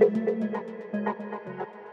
Thank you.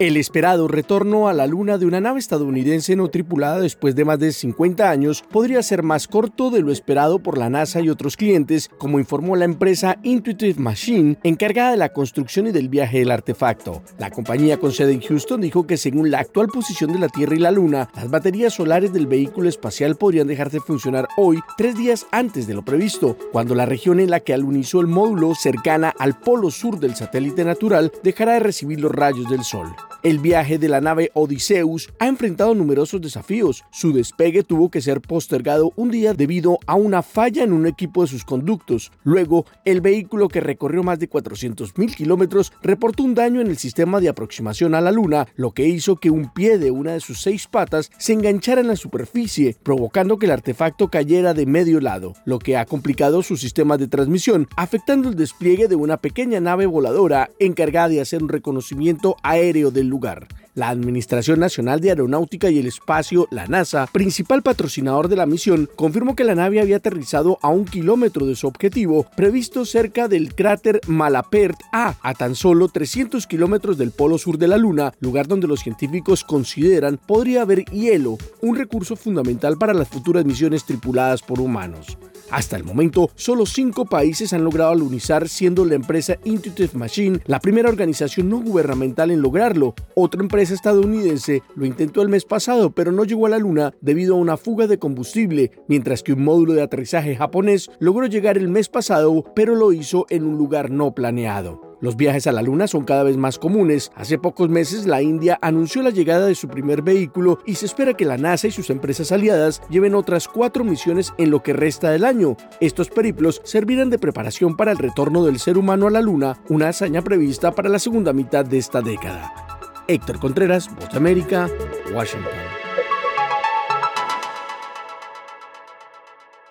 El esperado retorno a la Luna de una nave estadounidense no tripulada después de más de 50 años podría ser más corto de lo esperado por la NASA y otros clientes, como informó la empresa Intuitive Machine, encargada de la construcción y del viaje del artefacto. La compañía con sede en Houston dijo que según la actual posición de la Tierra y la Luna, las baterías solares del vehículo espacial podrían dejar de funcionar hoy, tres días antes de lo previsto, cuando la región en la que alunizó el módulo cercana al polo sur del satélite natural dejará de recibir los rayos del Sol. El viaje de la nave Odysseus ha enfrentado numerosos desafíos. Su despegue tuvo que ser postergado un día debido a una falla en un equipo de sus conductos. Luego, el vehículo que recorrió más de 400.000 kilómetros reportó un daño en el sistema de aproximación a la Luna, lo que hizo que un pie de una de sus seis patas se enganchara en la superficie, provocando que el artefacto cayera de medio lado, lo que ha complicado su sistema de transmisión, afectando el despliegue de una pequeña nave voladora encargada de hacer un reconocimiento aéreo del lugar. La Administración Nacional de Aeronáutica y el Espacio, la NASA, principal patrocinador de la misión, confirmó que la nave había aterrizado a un kilómetro de su objetivo, previsto cerca del cráter Malapert A, a tan solo 300 kilómetros del polo sur de la Luna, lugar donde los científicos consideran podría haber hielo, un recurso fundamental para las futuras misiones tripuladas por humanos. Hasta el momento, solo cinco países han logrado alunizar, siendo la empresa Intuitive Machine la primera organización no gubernamental en lograrlo. Otra empresa estadounidense lo intentó el mes pasado, pero no llegó a la Luna debido a una fuga de combustible, mientras que un módulo de aterrizaje japonés logró llegar el mes pasado, pero lo hizo en un lugar no planeado. Los viajes a la Luna son cada vez más comunes. Hace pocos meses la India anunció la llegada de su primer vehículo y se espera que la NASA y sus empresas aliadas lleven otras cuatro misiones en lo que resta del año. Estos periplos servirán de preparación para el retorno del ser humano a la Luna, una hazaña prevista para la segunda mitad de esta década. Héctor Contreras, Voz América, Washington.